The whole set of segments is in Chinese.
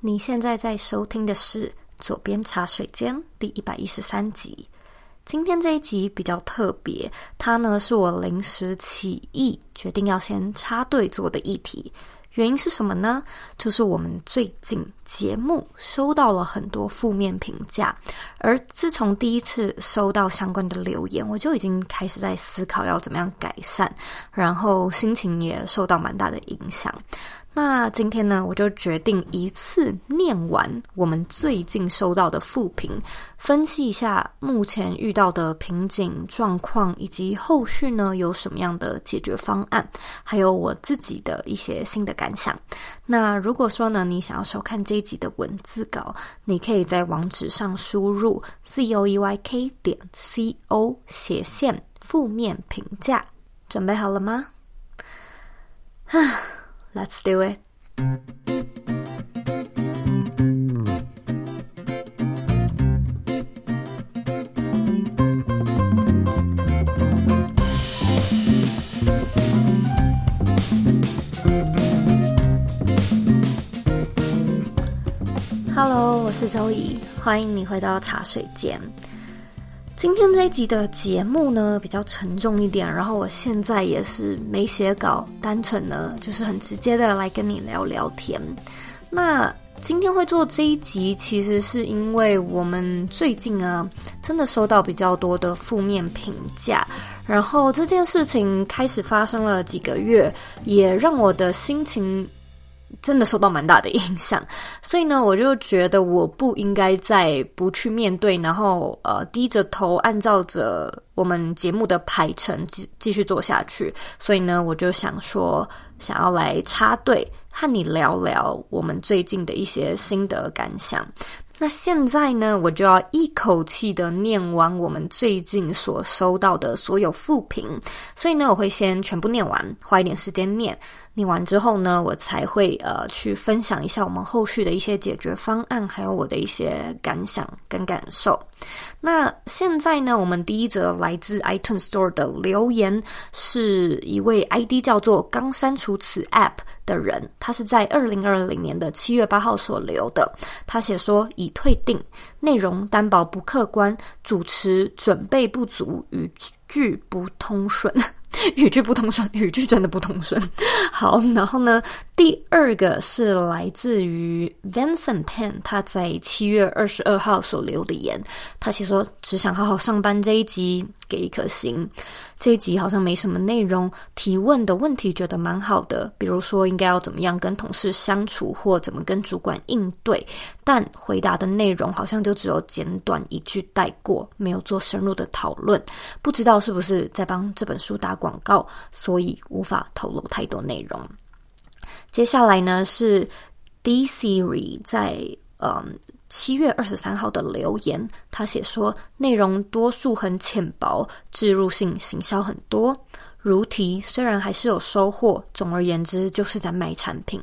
你现在在收听的是《左边茶水间》第一百一十三集。今天这一集比较特别，它呢是我临时起意决定要先插队做的议题。原因是什么呢？就是我们最近节目收到了很多负面评价，而自从第一次收到相关的留言，我就已经开始在思考要怎么样改善，然后心情也受到蛮大的影响。那今天呢，我就决定一次念完我们最近收到的复评，分析一下目前遇到的瓶颈状况，以及后续呢有什么样的解决方案，还有我自己的一些新的感想。那如果说呢，你想要收看这一集的文字稿，你可以在网址上输入 z o e y k 点 c o 斜线负面评价，准备好了吗？Let's do it. Hello，我是周怡，欢迎你回到茶水间。今天这一集的节目呢，比较沉重一点，然后我现在也是没写稿，单纯呢就是很直接的来跟你聊聊天。那今天会做这一集，其实是因为我们最近啊，真的收到比较多的负面评价，然后这件事情开始发生了几个月，也让我的心情。真的受到蛮大的影响，所以呢，我就觉得我不应该再不去面对，然后呃低着头按照着我们节目的排程继继续做下去。所以呢，我就想说，想要来插队和你聊聊我们最近的一些心得感想。那现在呢，我就要一口气的念完我们最近所收到的所有负评，所以呢，我会先全部念完，花一点时间念。念完之后呢，我才会呃去分享一下我们后续的一些解决方案，还有我的一些感想跟感受。那现在呢，我们第一则来自 iTunes Store 的留言是一位 ID 叫做“刚删除此 App” 的人，他是在二零二零年的七月八号所留的。他写说已退订，内容担保不客观，主持准备不足，语句不通顺。语句不通顺，语句真的不通顺。好，然后呢，第二个是来自于 Vincent Pen，他在七月二十二号所留的言，他写说只想好好上班这一集。给一颗星，这一集好像没什么内容。提问的问题觉得蛮好的，比如说应该要怎么样跟同事相处，或怎么跟主管应对。但回答的内容好像就只有简短一句带过，没有做深入的讨论。不知道是不是在帮这本书打广告，所以无法透露太多内容。接下来呢是 D Siri 在。嗯，七月二十三号的留言，他写说内容多数很浅薄，置入性行销很多。如题虽然还是有收获，总而言之就是在卖产品。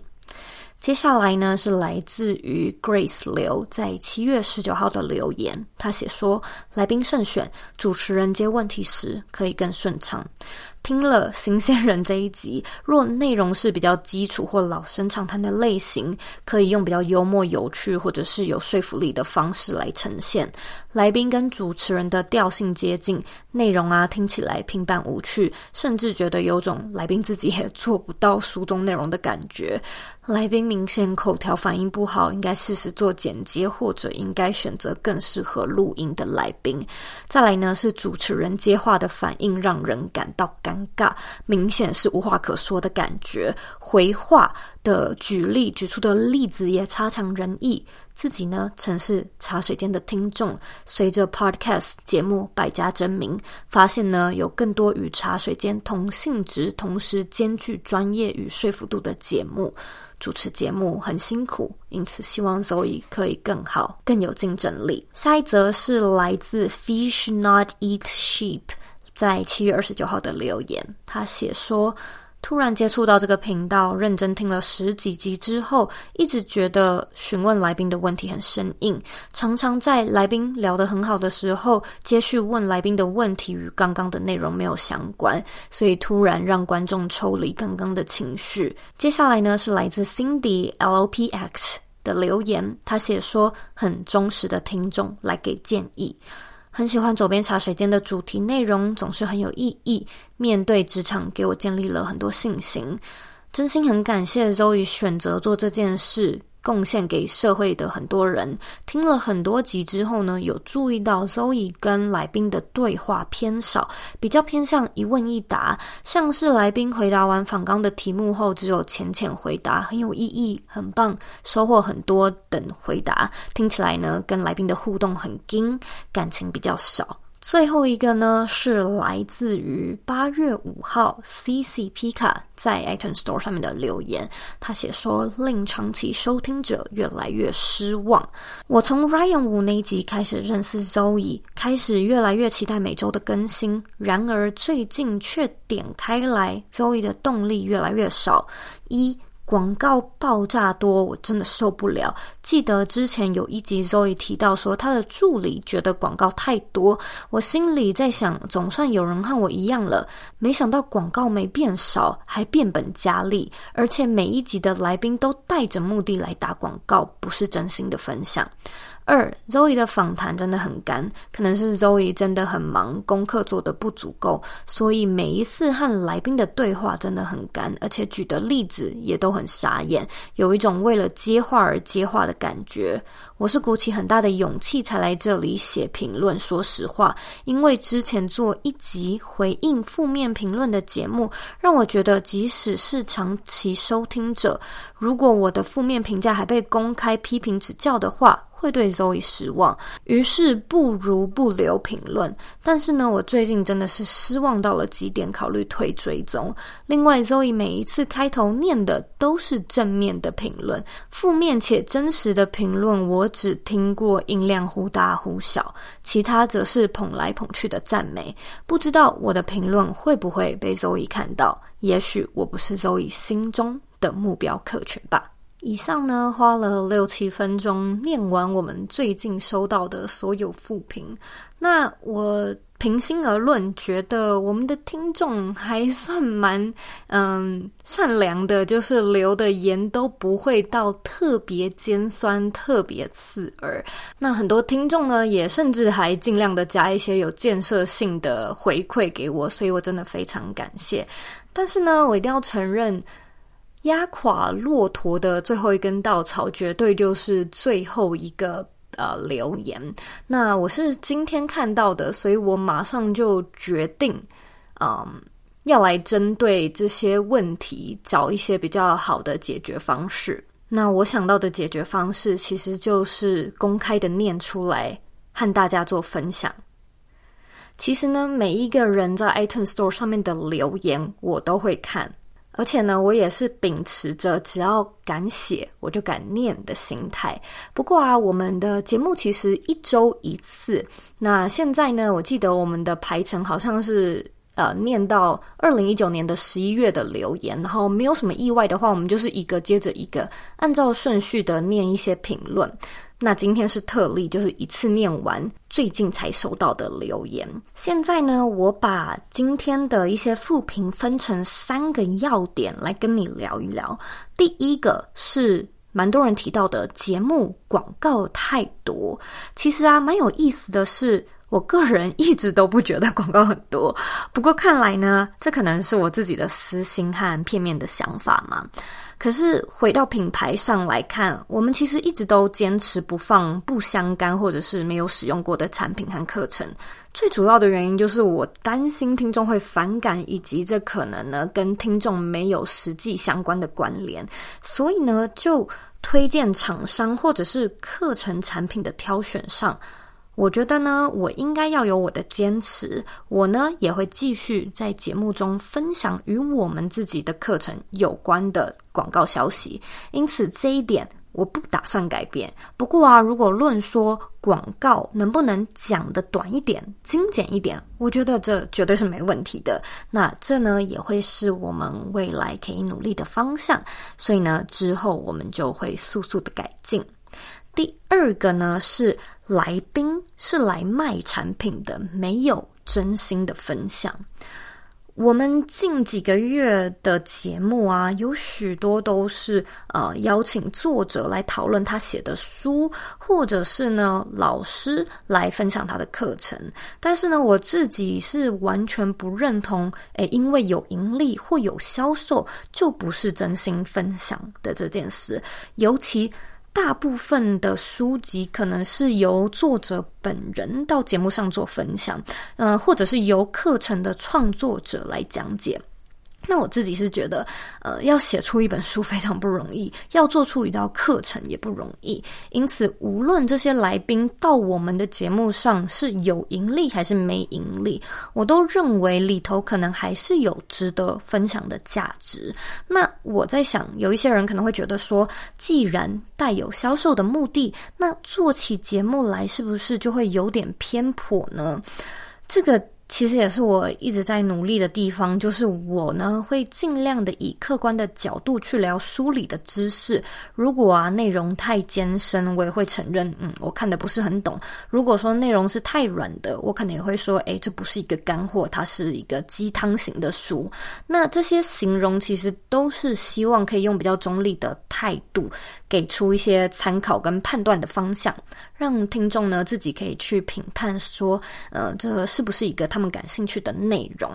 接下来呢是来自于 Grace 刘在七月十九号的留言，他写说来宾慎选，主持人接问题时可以更顺畅。听了新鲜人这一集，若内容是比较基础或老生常谈的类型，可以用比较幽默、有趣或者是有说服力的方式来呈现。来宾跟主持人的调性接近，内容啊听起来平淡无趣，甚至觉得有种来宾自己也做不到书中内容的感觉。来宾明显口条反应不好，应该试试做剪接，或者应该选择更适合录音的来宾。再来呢，是主持人接话的反应让人感到尴尴尬，明显是无话可说的感觉。回话的举例举出的例子也差强人意。自己呢，曾是茶水间的听众，随着 Podcast 节目百家争鸣，发现呢有更多与茶水间同性质，同时兼具专业与说服度的节目。主持节目很辛苦，因此希望 Zoe 可以更好，更有竞争力。下一则是来自 Fish Not Eat Sheep。在七月二十九号的留言，他写说：“突然接触到这个频道，认真听了十几集之后，一直觉得询问来宾的问题很生硬，常常在来宾聊得很好的时候，接续问来宾的问题与刚刚的内容没有相关，所以突然让观众抽离刚刚的情绪。”接下来呢，是来自 Cindy LOPX。的留言，他写说很忠实的听众来给建议，很喜欢左边茶水间的主题内容，总是很有意义。面对职场，给我建立了很多信心。真心很感谢 Zoe 选择做这件事。贡献给社会的很多人，听了很多集之后呢，有注意到 Zoe 跟来宾的对话偏少，比较偏向一问一答，像是来宾回答完访纲的题目后，只有浅浅回答，很有意义，很棒，收获很多等回答，听起来呢，跟来宾的互动很硬，感情比较少。最后一个呢，是来自于八月五号 CC Pika 在 iTunes Store 上面的留言。他写说，令长期收听者越来越失望。我从 Ryan 五那集开始认识 Zoe，开始越来越期待每周的更新。然而最近却点开来，Zoe 的动力越来越少。一广告爆炸多，我真的受不了。记得之前有一集 Zoe 提到说，他的助理觉得广告太多，我心里在想，总算有人和我一样了。没想到广告没变少，还变本加厉，而且每一集的来宾都带着目的来打广告，不是真心的分享。二，Zoe 的访谈真的很干，可能是 Zoe 真的很忙，功课做得不足够，所以每一次和来宾的对话真的很干，而且举的例子也都很傻眼，有一种为了接话而接话的感觉。我是鼓起很大的勇气才来这里写评论，说实话，因为之前做一集回应负面评论的节目，让我觉得即使是长期收听者，如果我的负面评价还被公开批评指教的话，会对 Zoe 失望，于是不如不留评论。但是呢，我最近真的是失望到了极点，考虑退追踪。另外，Zoe 每一次开头念的都是正面的评论，负面且真实的评论我只听过音量忽大忽小，其他则是捧来捧去的赞美。不知道我的评论会不会被 Zoe 看到？也许我不是 Zoe 心中的目标客群吧。以上呢，花了六七分钟念完我们最近收到的所有负评。那我平心而论，觉得我们的听众还算蛮嗯善良的，就是留的言都不会到特别尖酸、特别刺耳。那很多听众呢，也甚至还尽量的加一些有建设性的回馈给我，所以我真的非常感谢。但是呢，我一定要承认。压垮骆驼的最后一根稻草，绝对就是最后一个呃留言。那我是今天看到的，所以我马上就决定，嗯，要来针对这些问题找一些比较好的解决方式。那我想到的解决方式，其实就是公开的念出来，和大家做分享。其实呢，每一个人在 iTunes Store 上面的留言，我都会看。而且呢，我也是秉持着只要敢写，我就敢念的心态。不过啊，我们的节目其实一周一次。那现在呢，我记得我们的排程好像是呃，念到二零一九年的十一月的留言，然后没有什么意外的话，我们就是一个接着一个，按照顺序的念一些评论。那今天是特例，就是一次念完最近才收到的留言。现在呢，我把今天的一些复评分成三个要点来跟你聊一聊。第一个是蛮多人提到的节目广告太多。其实啊，蛮有意思的是，我个人一直都不觉得广告很多。不过看来呢，这可能是我自己的私心和片面的想法嘛。可是回到品牌上来看，我们其实一直都坚持不放不相干或者是没有使用过的产品和课程。最主要的原因就是我担心听众会反感，以及这可能呢跟听众没有实际相关的关联，所以呢就推荐厂商或者是课程产品的挑选上。我觉得呢，我应该要有我的坚持。我呢，也会继续在节目中分享与我们自己的课程有关的广告消息。因此，这一点我不打算改变。不过啊，如果论说广告能不能讲得短一点、精简一点，我觉得这绝对是没问题的。那这呢，也会是我们未来可以努力的方向。所以呢，之后我们就会速速的改进。第二个呢，是来宾是来卖产品的，没有真心的分享。我们近几个月的节目啊，有许多都是呃邀请作者来讨论他写的书，或者是呢老师来分享他的课程。但是呢，我自己是完全不认同，诶，因为有盈利或有销售就不是真心分享的这件事，尤其。大部分的书籍可能是由作者本人到节目上做分享，嗯、呃，或者是由课程的创作者来讲解。那我自己是觉得，呃，要写出一本书非常不容易，要做出一道课程也不容易。因此，无论这些来宾到我们的节目上是有盈利还是没盈利，我都认为里头可能还是有值得分享的价值。那我在想，有一些人可能会觉得说，既然带有销售的目的，那做起节目来是不是就会有点偏颇呢？这个。其实也是我一直在努力的地方，就是我呢会尽量的以客观的角度去聊书里的知识。如果啊内容太艰深，我也会承认，嗯，我看的不是很懂。如果说内容是太软的，我可能也会说，诶，这不是一个干货，它是一个鸡汤型的书。那这些形容其实都是希望可以用比较中立的态度，给出一些参考跟判断的方向，让听众呢自己可以去评判说，呃，这是不是一个他们感兴趣的内容？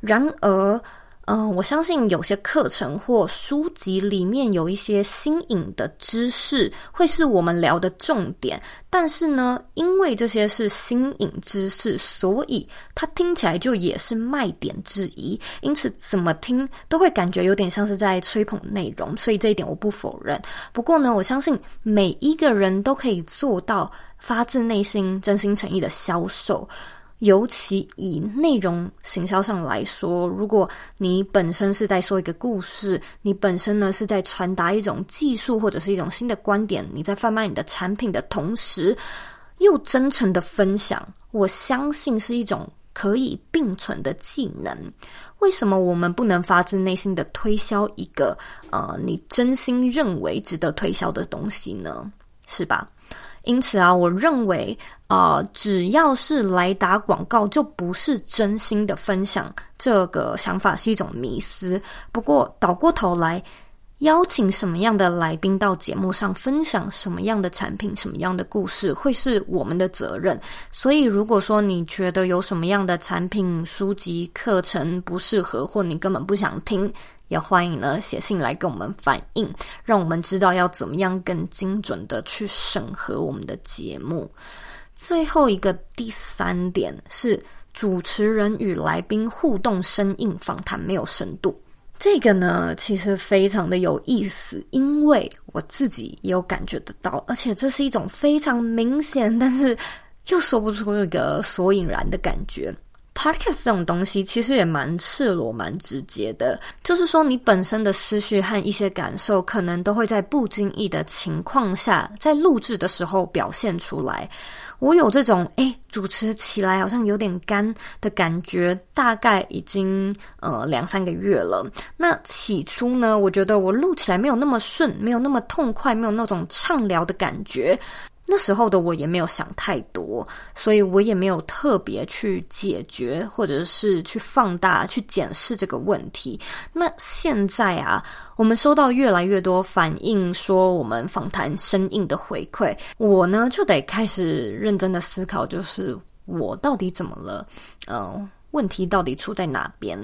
然而，嗯、我相信有些课程或书籍里面有一些新颖的知识，会是我们聊的重点。但是呢，因为这些是新颖知识，所以它听起来就也是卖点之一。因此，怎么听都会感觉有点像是在吹捧内容。所以这一点我不否认。不过呢，我相信每一个人都可以做到发自内心、真心诚意的销售。尤其以内容行销上来说，如果你本身是在说一个故事，你本身呢是在传达一种技术或者是一种新的观点，你在贩卖你的产品的同时，又真诚的分享，我相信是一种可以并存的技能。为什么我们不能发自内心的推销一个呃你真心认为值得推销的东西呢？是吧？因此啊，我认为，呃，只要是来打广告，就不是真心的分享。这个想法是一种迷思。不过倒过头来，邀请什么样的来宾到节目上分享什么样的产品、什么样的故事，会是我们的责任。所以，如果说你觉得有什么样的产品、书籍、课程不适合，或你根本不想听，也欢迎呢写信来跟我们反映，让我们知道要怎么样更精准的去审核我们的节目。最后一个第三点是主持人与来宾互动生硬，访谈没有深度。这个呢其实非常的有意思，因为我自己也有感觉得到，而且这是一种非常明显，但是又说不出一个所以然的感觉。Podcast 这种东西其实也蛮赤裸、蛮直接的，就是说你本身的思绪和一些感受，可能都会在不经意的情况下，在录制的时候表现出来。我有这种诶，主持起来好像有点干的感觉，大概已经呃两三个月了。那起初呢，我觉得我录起来没有那么顺，没有那么痛快，没有那种畅聊的感觉。那时候的我也没有想太多，所以我也没有特别去解决，或者是去放大、去检视这个问题。那现在啊，我们收到越来越多反映，说我们访谈生硬的回馈，我呢就得开始认真的思考，就是我到底怎么了？嗯、问题到底出在哪边？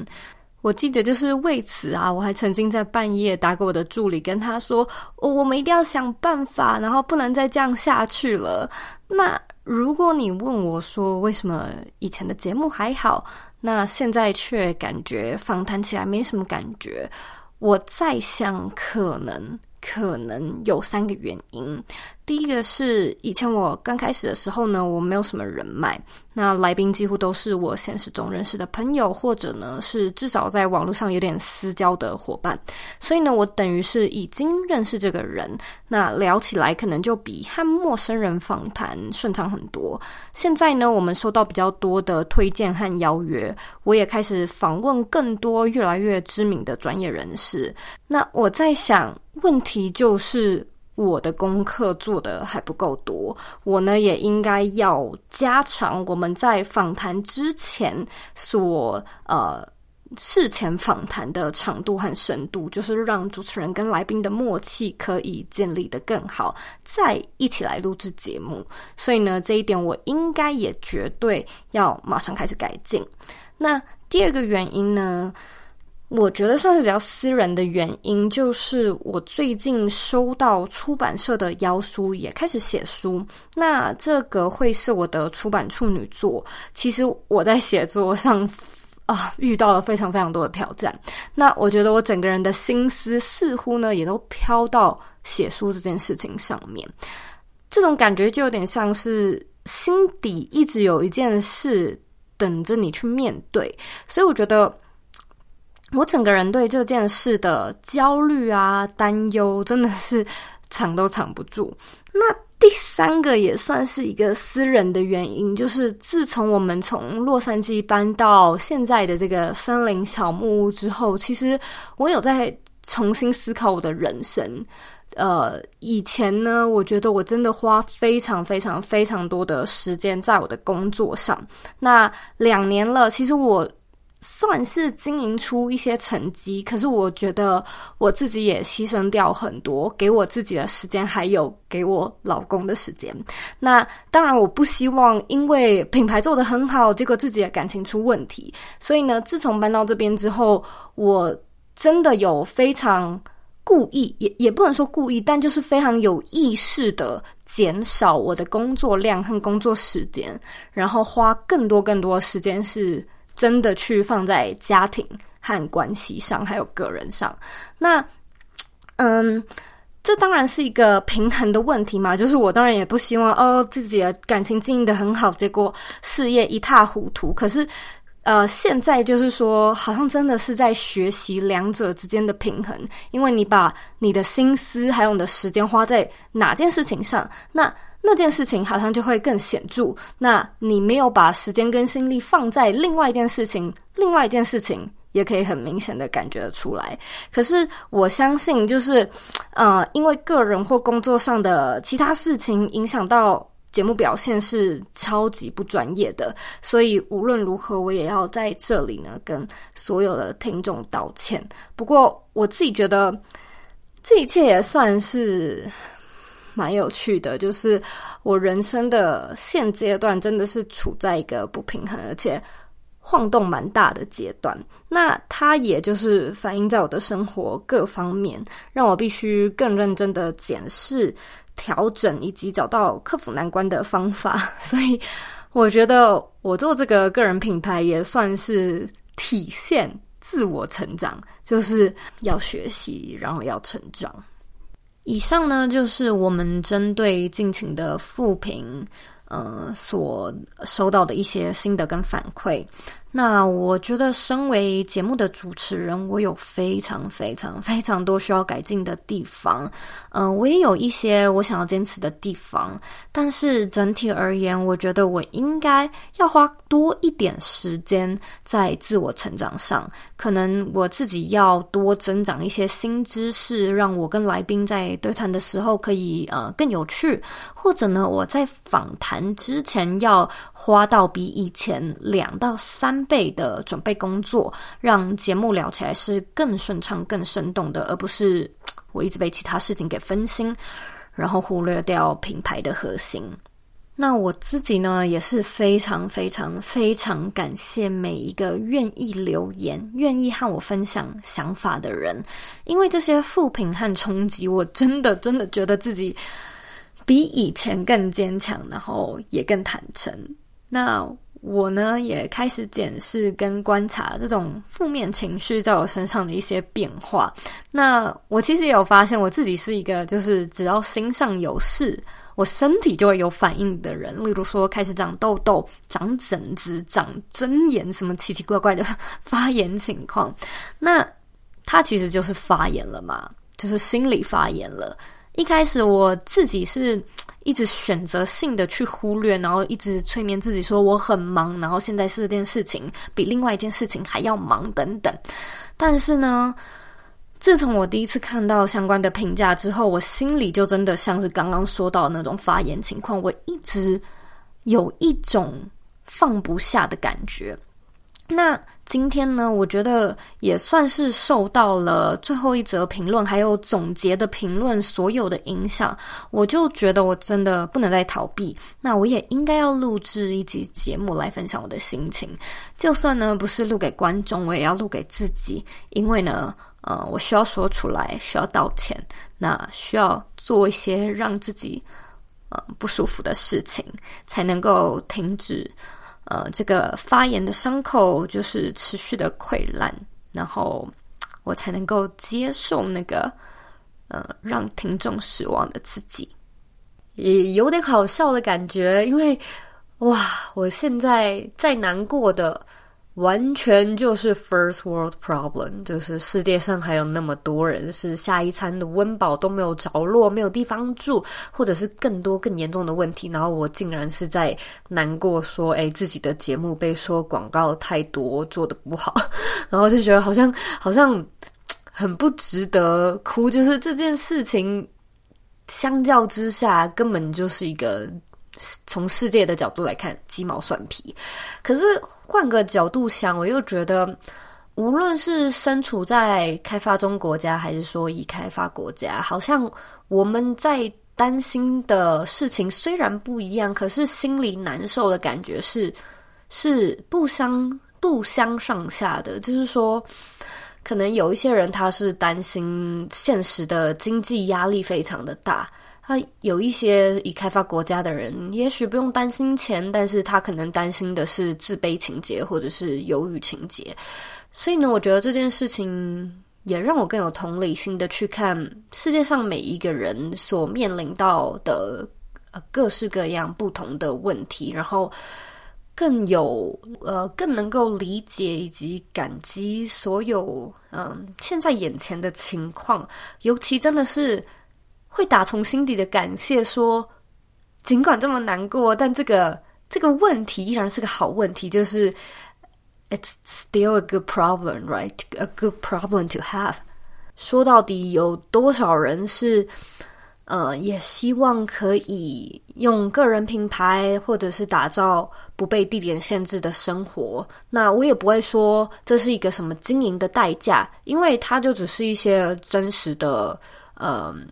我记得就是为此啊，我还曾经在半夜打给我的助理，跟他说：“哦，我们一定要想办法，然后不能再这样下去了。”那如果你问我说为什么以前的节目还好，那现在却感觉访谈起来没什么感觉，我在想可能。可能有三个原因。第一个是以前我刚开始的时候呢，我没有什么人脉，那来宾几乎都是我现实中认识的朋友，或者呢是至少在网络上有点私交的伙伴。所以呢，我等于是已经认识这个人，那聊起来可能就比和陌生人访谈顺畅很多。现在呢，我们收到比较多的推荐和邀约，我也开始访问更多越来越知名的专业人士。那我在想。问题就是我的功课做得还不够多，我呢也应该要加强我们在访谈之前所呃事前访谈的长度和深度，就是让主持人跟来宾的默契可以建立得更好，再一起来录制节目。所以呢，这一点我应该也绝对要马上开始改进。那第二个原因呢，我觉得算是比较私人的原因，就是我最近收到出版社的邀书，也开始写书。那这个会是我的出版处女作。其实我在写作上 啊，遇到了非常非常多的挑战。那我觉得我整个人的心思似乎呢，也都飘到写书这件事情上面。这种感觉就有点像是心底一直有一件事等着你去面对，所以我觉得。我整个人对这件事的焦虑啊、担忧，真的是藏都藏不住。那第三个也算是一个私人的原因，就是自从我们从洛杉矶搬到现在的这个森林小木屋之后，其实我有在重新思考我的人生。呃，以前呢，我觉得我真的花非常非常非常多的时间在我的工作上。那两年了，其实我。算是经营出一些成绩，可是我觉得我自己也牺牲掉很多，给我自己的时间，还有给我老公的时间。那当然，我不希望因为品牌做得很好，结果自己的感情出问题。所以呢，自从搬到这边之后，我真的有非常故意，也也不能说故意，但就是非常有意识的减少我的工作量和工作时间，然后花更多更多时间是。真的去放在家庭和关系上，还有个人上。那，嗯，这当然是一个平衡的问题嘛。就是我当然也不希望哦，自己的感情经营得很好，结果事业一塌糊涂。可是，呃，现在就是说，好像真的是在学习两者之间的平衡。因为你把你的心思还有你的时间花在哪件事情上，那。那件事情好像就会更显著。那你没有把时间跟心力放在另外一件事情，另外一件事情也可以很明显的感觉得出来。可是我相信，就是呃，因为个人或工作上的其他事情影响到节目表现是超级不专业的，所以无论如何，我也要在这里呢跟所有的听众道歉。不过我自己觉得，这一切也算是。蛮有趣的，就是我人生的现阶段真的是处在一个不平衡，而且晃动蛮大的阶段。那它也就是反映在我的生活各方面，让我必须更认真的检视、调整以及找到克服难关的方法。所以我觉得我做这个个人品牌也算是体现自我成长，就是要学习，然后要成长。以上呢，就是我们针对近期的复评，呃，所收到的一些心得跟反馈。那我觉得，身为节目的主持人，我有非常非常非常多需要改进的地方。嗯、我也有一些我想要坚持的地方，但是整体而言，我觉得我应该要花多一点时间在自我成长上。可能我自己要多增长一些新知识，让我跟来宾在对谈的时候可以呃更有趣。或者呢，我在访谈之前要花到比以前两到三。倍的准备工作，让节目聊起来是更顺畅、更生动的，而不是 我一直被其他事情给分心，然后忽略掉品牌的核心。那我自己呢，也是非常、非常、非常感谢每一个愿意留言、愿意和我分享想法的人，因为这些负评和冲击，我真的、真的觉得自己比以前更坚强，然后也更坦诚。那。我呢，也开始检视跟观察这种负面情绪在我身上的一些变化。那我其实也有发现，我自己是一个就是只要心上有事，我身体就会有反应的人。例如说，开始长痘痘、长疹子、长针眼，什么奇奇怪怪的发炎情况。那它其实就是发炎了嘛，就是心理发炎了。一开始我自己是。一直选择性的去忽略，然后一直催眠自己说我很忙，然后现在是这件事情比另外一件事情还要忙等等。但是呢，自从我第一次看到相关的评价之后，我心里就真的像是刚刚说到的那种发言情况，我一直有一种放不下的感觉。那今天呢，我觉得也算是受到了最后一则评论还有总结的评论所有的影响，我就觉得我真的不能再逃避。那我也应该要录制一集节目来分享我的心情，就算呢不是录给观众，我也要录给自己，因为呢，呃，我需要说出来，需要道歉，那需要做一些让自己呃不舒服的事情，才能够停止。呃，这个发炎的伤口就是持续的溃烂，然后我才能够接受那个呃让听众失望的自己，也有点好笑的感觉，因为哇，我现在再难过的。完全就是 first world problem，就是世界上还有那么多人是下一餐的温饱都没有着落，没有地方住，或者是更多更严重的问题。然后我竟然是在难过说，哎，自己的节目被说广告太多，做的不好，然后就觉得好像好像很不值得哭。就是这件事情相较之下，根本就是一个。从世界的角度来看，鸡毛蒜皮。可是换个角度想，我又觉得，无论是身处在开发中国家，还是说已开发国家，好像我们在担心的事情虽然不一样，可是心里难受的感觉是是不相不相上下的。就是说，可能有一些人他是担心现实的经济压力非常的大。他有一些已开发国家的人，也许不用担心钱，但是他可能担心的是自卑情结或者是犹豫情结。所以呢，我觉得这件事情也让我更有同理心的去看世界上每一个人所面临到的呃各式各样不同的问题，然后更有呃更能够理解以及感激所有嗯、现在眼前的情况，尤其真的是。会打从心底的感谢，说，尽管这么难过，但这个这个问题依然是个好问题，就是 it's still a good problem, right? A good problem to have。说到底，有多少人是，呃，也希望可以用个人品牌，或者是打造不被地点限制的生活？那我也不会说这是一个什么经营的代价，因为它就只是一些真实的，嗯、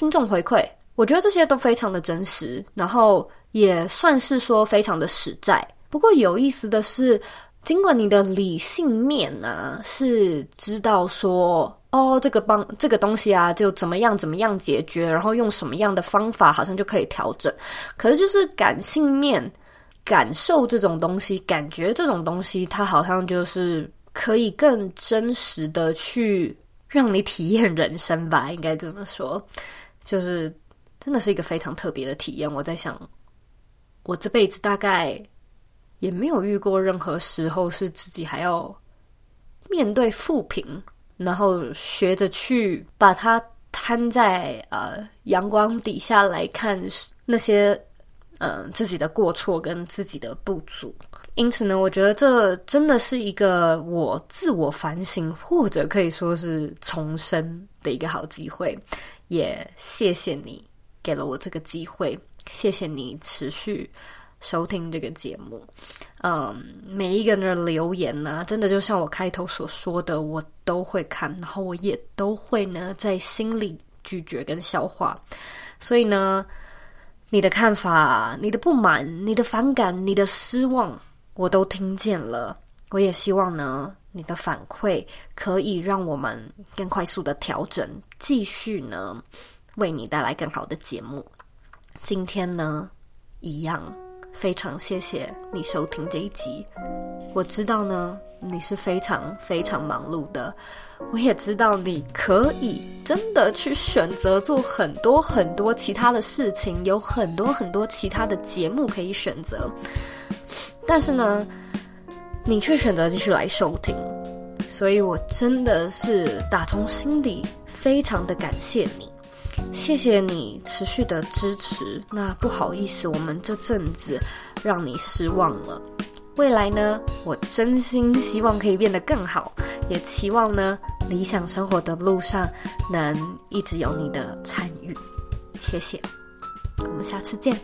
听众回馈，我觉得这些都非常的真实，然后也算是说非常的实在。不过有意思的是，尽管你的理性面呢、啊、是知道说，哦，这个帮这个东西啊，就怎么样怎么样解决，然后用什么样的方法好像就可以调整。可是就是感性面，感受这种东西，感觉这种东西，它好像就是可以更真实的去让你体验人生吧，应该这么说。就是真的是一个非常特别的体验。我在想，我这辈子大概也没有遇过任何时候是自己还要面对负评，然后学着去把它摊在呃阳光底下来看那些嗯、呃、自己的过错跟自己的不足。因此呢，我觉得这真的是一个我自我反省或者可以说是重生的一个好机会。也谢谢你给了我这个机会，谢谢你持续收听这个节目。嗯，每一个人的留言呢，真的就像我开头所说的，我都会看，然后我也都会呢在心里咀嚼跟消化。所以呢，你的看法、你的不满、你的反感、你的失望，我都听见了。我也希望呢。你的反馈可以让我们更快速的调整，继续呢为你带来更好的节目。今天呢，一样非常谢谢你收听这一集。我知道呢，你是非常非常忙碌的，我也知道你可以真的去选择做很多很多其他的事情，有很多很多其他的节目可以选择，但是呢。你却选择继续来收听，所以我真的是打从心底非常的感谢你，谢谢你持续的支持。那不好意思，我们这阵子让你失望了。未来呢，我真心希望可以变得更好，也期望呢，理想生活的路上能一直有你的参与。谢谢，我们下次见。